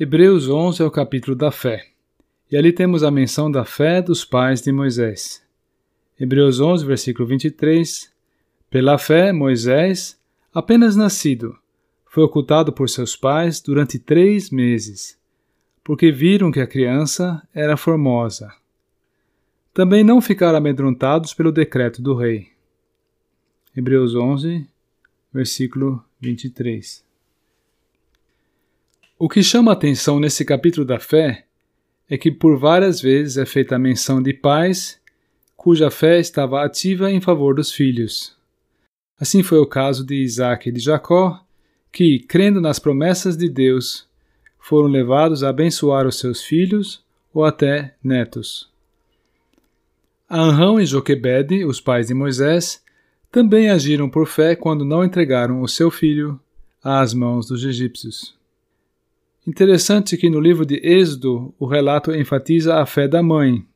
Hebreus 11 é o capítulo da fé. E ali temos a menção da fé dos pais de Moisés. Hebreus 11, versículo 23. Pela fé, Moisés, apenas nascido, foi ocultado por seus pais durante três meses, porque viram que a criança era formosa. Também não ficaram amedrontados pelo decreto do rei. Hebreus 11, versículo 23. O que chama a atenção nesse capítulo da fé é que por várias vezes é feita a menção de pais cuja fé estava ativa em favor dos filhos. Assim foi o caso de Isaac e de Jacó, que, crendo nas promessas de Deus, foram levados a abençoar os seus filhos ou até netos. Anrão e Joquebede, os pais de Moisés, também agiram por fé quando não entregaram o seu filho às mãos dos egípcios. Interessante que no livro de Êxodo o relato enfatiza a fé da mãe,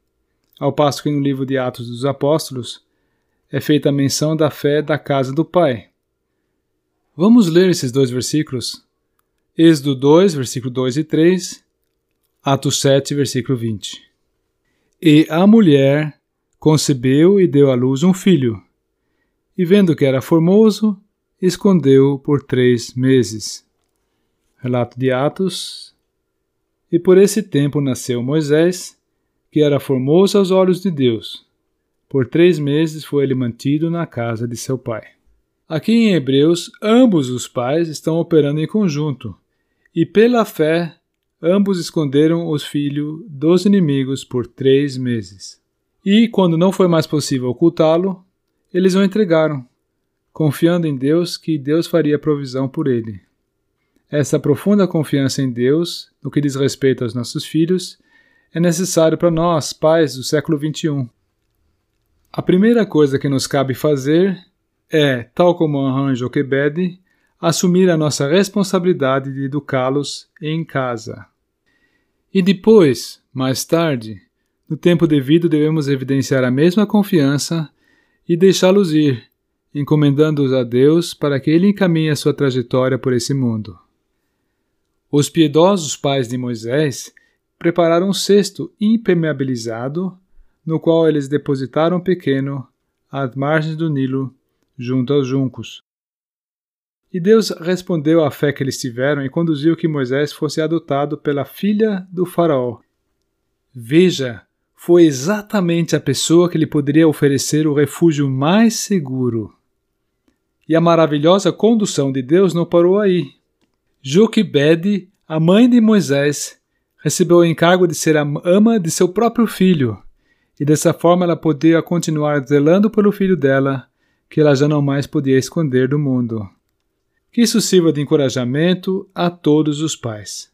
ao passo que no livro de Atos dos Apóstolos é feita a menção da fé da casa do pai. Vamos ler esses dois versículos. Êxodo 2, versículo 2 e 3, Atos 7, versículo 20. E a mulher concebeu e deu à luz um filho, e vendo que era formoso, escondeu por três meses. Relato de Atos. E por esse tempo nasceu Moisés, que era formoso aos olhos de Deus. Por três meses foi ele mantido na casa de seu pai. Aqui em Hebreus, ambos os pais estão operando em conjunto, e pela fé, ambos esconderam os filhos dos inimigos por três meses. E, quando não foi mais possível ocultá-lo, eles o entregaram, confiando em Deus que Deus faria provisão por ele. Essa profunda confiança em Deus, no que diz respeito aos nossos filhos, é necessário para nós, pais do século XXI. A primeira coisa que nos cabe fazer é, tal como Anhan Joquebede, assumir a nossa responsabilidade de educá-los em casa. E depois, mais tarde, no tempo devido, devemos evidenciar a mesma confiança e deixá-los ir, encomendando-os a Deus para que Ele encaminhe a sua trajetória por esse mundo. Os piedosos pais de Moisés prepararam um cesto impermeabilizado, no qual eles depositaram o pequeno às margens do Nilo, junto aos juncos. E Deus respondeu à fé que eles tiveram e conduziu que Moisés fosse adotado pela filha do Faraó. Veja, foi exatamente a pessoa que lhe poderia oferecer o refúgio mais seguro. E a maravilhosa condução de Deus não parou aí. Joquebede, a mãe de Moisés, recebeu o encargo de ser a ama de seu próprio filho, e dessa forma ela podia continuar zelando pelo filho dela, que ela já não mais podia esconder do mundo. Que isso sirva de encorajamento a todos os pais.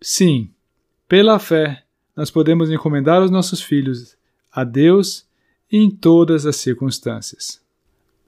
Sim, pela fé, nós podemos encomendar os nossos filhos a Deus em todas as circunstâncias.